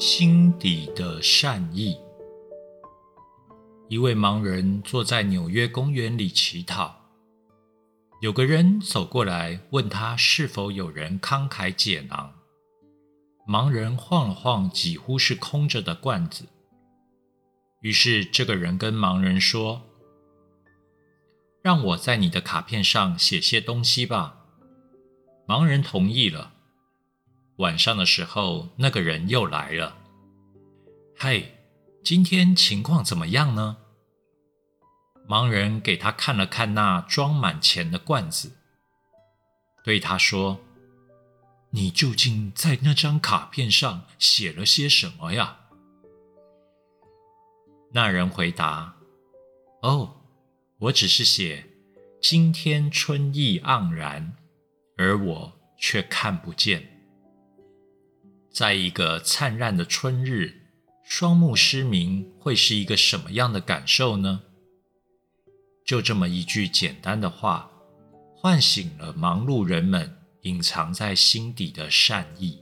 心底的善意。一位盲人坐在纽约公园里乞讨，有个人走过来问他是否有人慷慨解囊。盲人晃了晃几乎是空着的罐子，于是这个人跟盲人说：“让我在你的卡片上写些东西吧。”盲人同意了。晚上的时候，那个人又来了。嘿，今天情况怎么样呢？盲人给他看了看那装满钱的罐子，对他说：“你究竟在那张卡片上写了些什么呀？”那人回答：“哦，我只是写今天春意盎然，而我却看不见。”在一个灿烂的春日，双目失明会是一个什么样的感受呢？就这么一句简单的话，唤醒了忙碌人们隐藏在心底的善意。